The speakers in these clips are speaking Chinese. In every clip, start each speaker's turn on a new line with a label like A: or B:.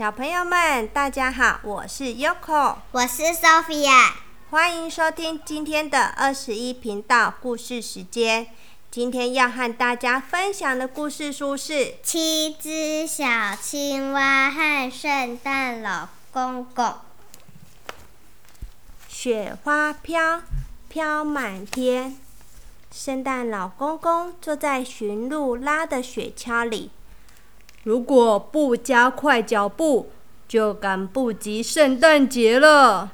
A: 小朋友们，大家好，我是 Yoko，
B: 我是 Sophia，
A: 欢迎收听今天的二十一频道故事时间。今天要和大家分享的故事书是《
B: 七只小青蛙和圣诞老公公》。
A: 雪花飘，飘满天。圣诞老公公坐在驯鹿拉的雪橇里。
C: 如果不加快脚步，就赶不及圣诞节了。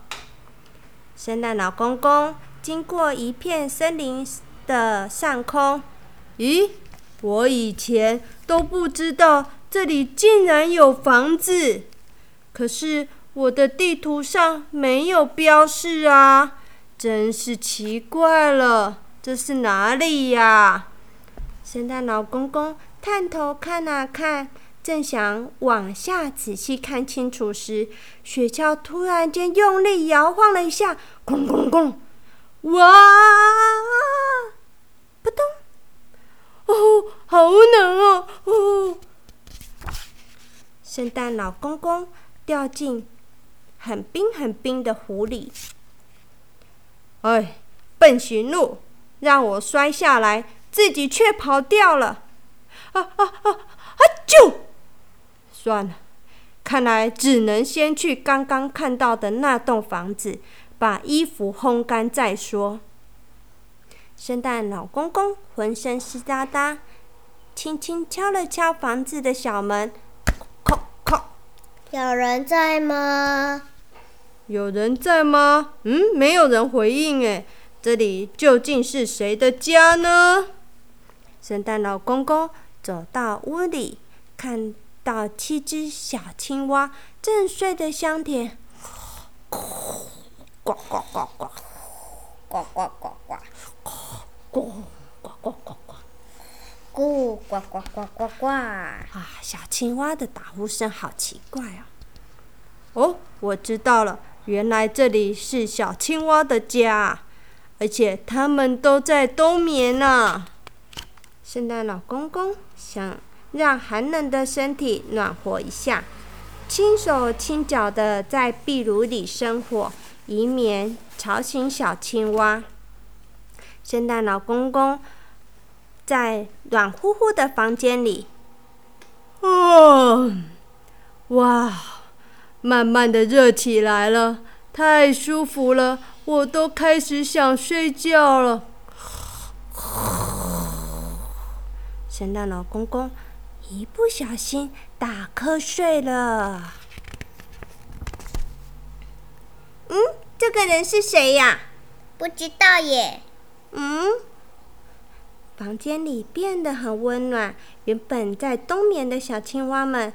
A: 圣诞老公公经过一片森林的上空，
C: 咦，我以前都不知道这里竟然有房子，可是我的地图上没有标示啊，真是奇怪了，这是哪里呀？
A: 圣诞老公公。探头看啊看，正想往下仔细看清楚时，雪橇突然间用力摇晃了一下，咣咣咣！
C: 哇！
A: 扑通！
C: 哦，好冷哦！哦！
A: 圣诞老公公掉进很冰很冰的湖里。
C: 哎，笨驯鹿，让我摔下来，自己却跑掉了。啊啊啊！啊就算了，看来只能先去刚刚看到的那栋房子，把衣服烘干再说。
A: 圣诞老公公浑身湿哒哒，轻轻敲了敲房子的小门，
C: 叩叩。
B: 有人在吗？
C: 有人在吗？嗯，没有人回应。哎，这里究竟是谁的家呢？
A: 圣诞老公公。走到屋里，看到七只小青蛙正睡得香甜，
B: 呱呱呱呱呱，呱呱呱呱，
A: 呱呱呱呱呱，
B: 咕呱呱呱呱呱。
A: 啊，小青蛙的打呼声好奇怪啊！
C: 哦，我知道了，原来这里是小青蛙的家，而且它们都在冬眠呢。
A: 圣诞老公公想让寒冷的身体暖和一下，轻手轻脚的在壁炉里生火，以免吵醒小青蛙。圣诞老公公在暖乎乎的房间里，
C: 哦，哇，慢慢的热起来了，太舒服了，我都开始想睡觉了。
A: 圣诞老公公一不小心打瞌睡了。嗯，这个人是谁呀？
B: 不知道耶。
A: 嗯，房间里变得很温暖。原本在冬眠的小青蛙们，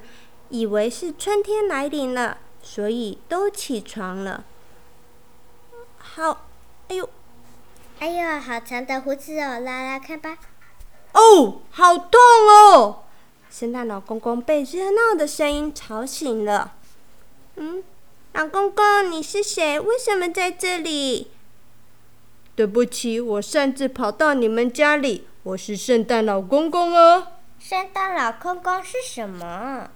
A: 以为是春天来临了，所以都起床了。好，哎呦，
B: 哎呦，好长的胡子哦，拉拉看吧。
C: 哦，好痛哦！
A: 圣诞老公公被热闹的声音吵醒了。嗯，老公公，你是谁？为什么在这里？
C: 对不起，我擅自跑到你们家里。我是圣诞老公公哦。
B: 圣诞老公公是什么？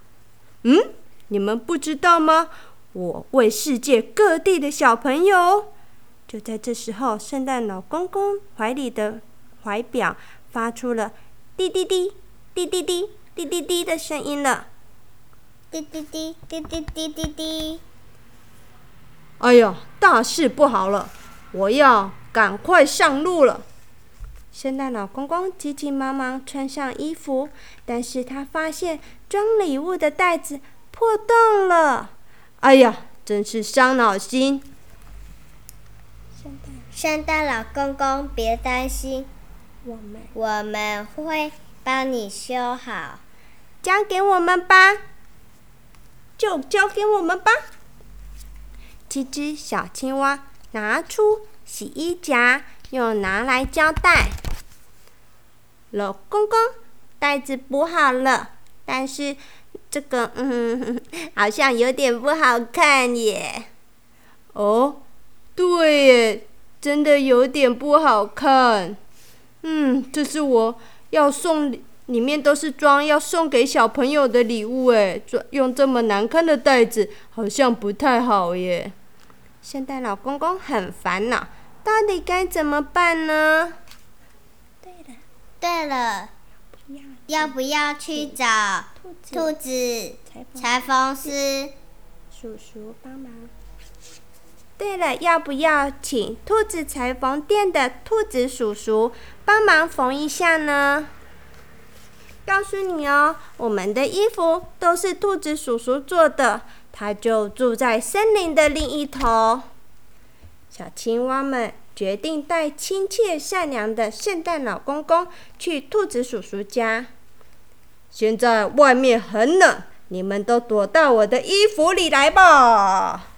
C: 嗯，你们不知道吗？我为世界各地的小朋友。
A: 就在这时候，圣诞老公公怀里的怀表。发出了滴滴滴、滴滴滴、滴滴滴的声音了。
B: 滴滴滴、滴滴滴滴滴。
C: 哎呀，大事不好了！我要赶快上路了。
A: 圣诞老公公急急忙忙穿上衣服，但是他发现装礼物的袋子破洞了。
C: 哎呀，真是伤脑筋。
B: 圣诞圣诞老公公，别担心。
A: 我们
B: 我们会帮你修好，
A: 交给我们吧，就交给我们吧。七只小青蛙拿出洗衣夹，又拿来胶带。老公公，袋子补好了，但是这个嗯，好像有点不好看耶。
C: 哦，对耶，真的有点不好看。嗯，这是我要送里面都是装要送给小朋友的礼物，哎，装用这么难看的袋子，好像不太好耶。
A: 圣诞老公公很烦恼，到底该怎么办呢？
B: 对了，对了，要不要去找兔子裁缝师
A: 叔叔帮忙？对了，要不要请兔子裁缝店的兔子叔叔帮忙缝一下呢？告诉你哦，我们的衣服都是兔子叔叔做的。他就住在森林的另一头。小青蛙们决定带亲切善良的圣诞老公公去兔子叔叔家。
C: 现在外面很冷，你们都躲到我的衣服里来吧。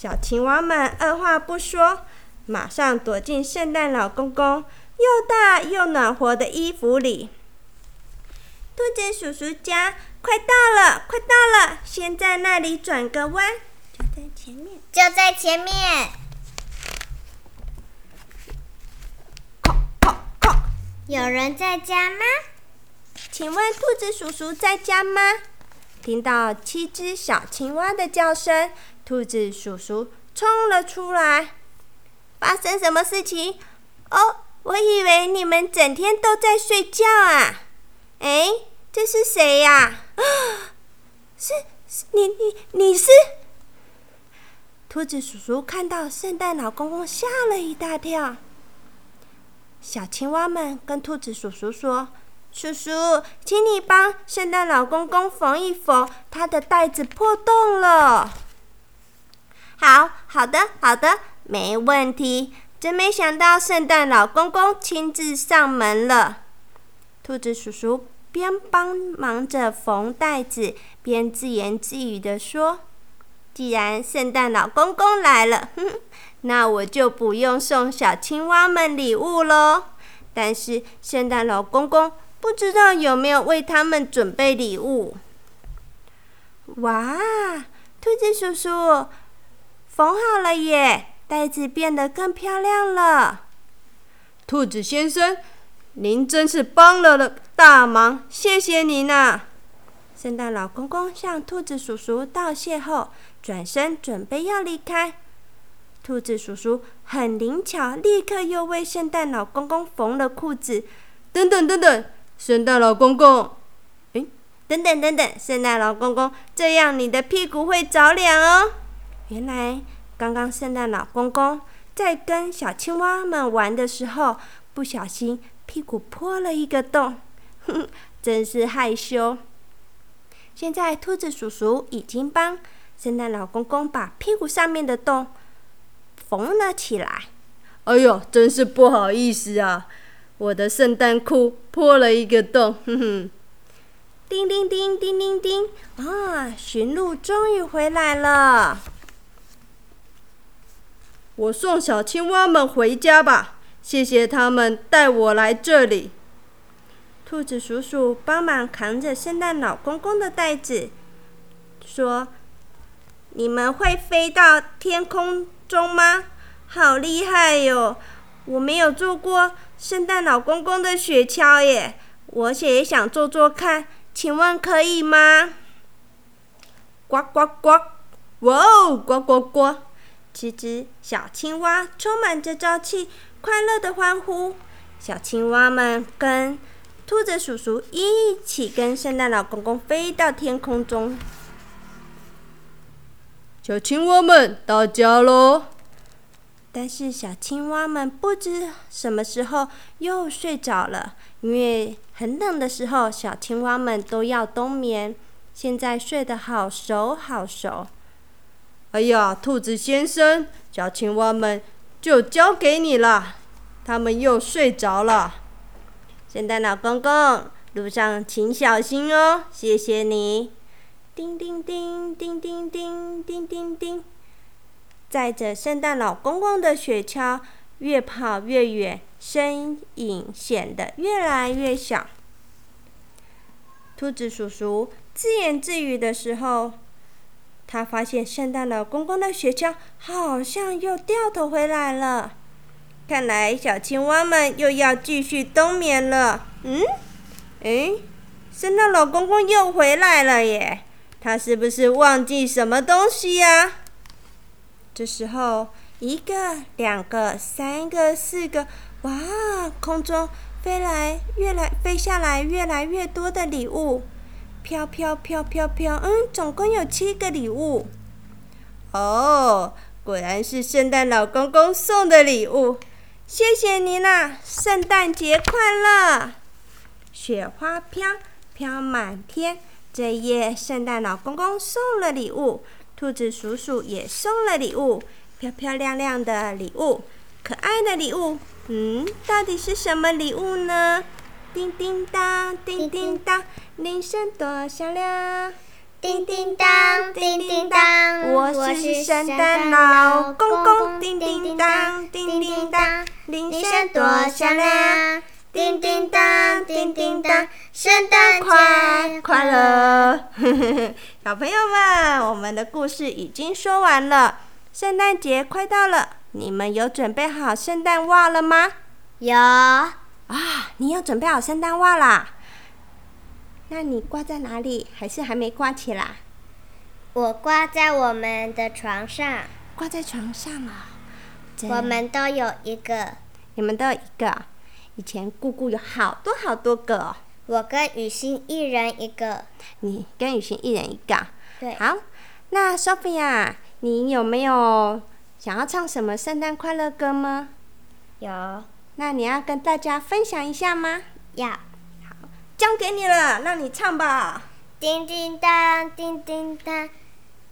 A: 小青蛙们二话不说，马上躲进圣诞老公公又大又暖和的衣服里。兔子叔叔家。快到了，快到了！先在那里转个弯，就在前面，
B: 就在前面。有人在家吗？
A: 请问兔子叔叔在家吗？听到七只小青蛙的叫声，兔子叔叔冲了出来。发生什么事情？哦，我以为你们整天都在睡觉啊！哎。这是谁呀？是是，你你你是？兔子叔叔看到圣诞老公公，吓了一大跳。小青蛙们跟兔子叔叔说：“叔叔，请你帮圣诞老公公缝一缝，他的袋子破洞了。”好好的好的，没问题。真没想到圣诞老公公亲自上门了。兔子叔叔。边帮忙着缝袋子，边自言自语地说：“既然圣诞老公公来了，哼 那我就不用送小青蛙们礼物喽。但是圣诞老公公不知道有没有为他们准备礼物。”哇，兔子叔叔缝好了耶，袋子变得更漂亮了。
C: 兔子先生。您真是帮了了大忙，谢谢您呐！
A: 圣诞老公公向兔子叔叔道谢后，转身准备要离开。兔子叔叔很灵巧，立刻又为圣诞老公公缝了裤子。
C: 等等等等，圣诞老公公，
A: 哎，等等等等，圣诞老公公，这样你的屁股会着凉哦。原来刚刚圣诞老公公在跟小青蛙们玩的时候，不小心。屁股破了一个洞，哼，真是害羞。现在兔子叔叔已经帮圣诞老公公把屁股上面的洞缝了起来。
C: 哎呦，真是不好意思啊！我的圣诞裤破了一个洞，哼哼。
A: 叮叮叮叮叮叮，啊，驯鹿终于回来了。
C: 我送小青蛙们回家吧。谢谢他们带我来这里。
A: 兔子叔叔帮忙扛着圣诞老公公的袋子，说：“你们会飞到天空中吗？好厉害哟！我没有做过圣诞老公公的雪橇耶，我也想坐坐看，请问可以吗？”呱呱呱！哇哦！呱呱呱！七只小青蛙充满着朝气。快乐的欢呼，小青蛙们跟兔子叔叔一起跟圣诞老公公飞到天空中。
C: 小青蛙们到家喽！
A: 但是小青蛙们不知什么时候又睡着了，因为很冷的时候，小青蛙们都要冬眠。现在睡得好熟好熟。
C: 哎呀，兔子先生，小青蛙们。就交给你了，他们又睡着了。
A: 圣诞老公公，路上请小心哦，谢谢你。叮叮叮叮叮叮叮叮叮，载着圣诞老公公的雪橇越跑越远，身影显得越来越小。兔子叔叔自言自语的时候。他发现圣诞老公公的雪橇好像又掉头回来了，看来小青蛙们又要继续冬眠了。嗯，哎，圣诞老公公又回来了耶！他是不是忘记什么东西呀？这时候，一个、两个、三个、四个，哇！空中飞来，越来飞下来，越来越多的礼物，飘飘飘飘飘，嗯，总共有七个礼物。哦，果然是圣诞老公公送的礼物，谢谢您啦！圣诞节快乐！雪花飘飘满天，这夜圣诞老公公送了礼物，兔子叔叔也送了礼物，漂漂亮亮的礼物，可爱的礼物。嗯，到底是什么礼物呢？叮叮当，叮叮当，铃声多响亮。
B: 叮叮当，叮叮当，
A: 我是圣诞老公公。叮叮当，叮叮当，铃声多响亮。叮叮当，叮叮当，圣诞快快乐！呵呵呵小朋友们，我们的故事已经说完了。圣诞节快到了，你们有准备好圣诞袜了吗？
B: 有
A: 啊，你有准备好圣诞袜啦？那你挂在哪里？还是还没挂起来？
B: 我挂在我们的床上。
A: 挂在床上了。
B: 我们都有一个。
A: 你们都有一个。以前姑姑有好多好多个。
B: 我跟雨欣一人一个。
A: 你跟雨欣一人一个。
B: 对。
A: 好，那 Sophia，你有没有想要唱什么圣诞快乐歌吗？
B: 有。
A: 那你要跟大家分享一下吗？
B: 要。
A: 好交给你了，让你唱吧。
B: 叮叮当，叮叮当，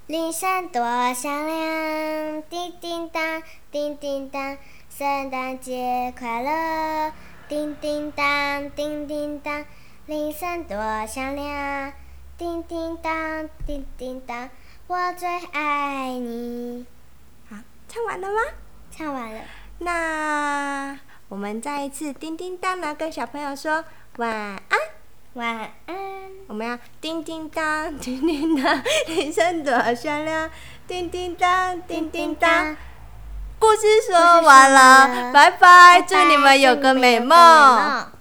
B: 铃声多响亮。叮叮当，叮叮当，圣诞节快乐。叮叮当，叮叮当，铃声多响亮。叮叮当，叮叮当，我最爱你。
A: 好，唱完了吗？
B: 唱完了。
A: 那我们再一次叮叮当来跟小朋友说晚安。
B: 晚安。
A: 我们要叮叮当，叮叮当，铃声多响亮，叮叮当，叮叮当。故事说完了，拜拜，祝你们有个美梦。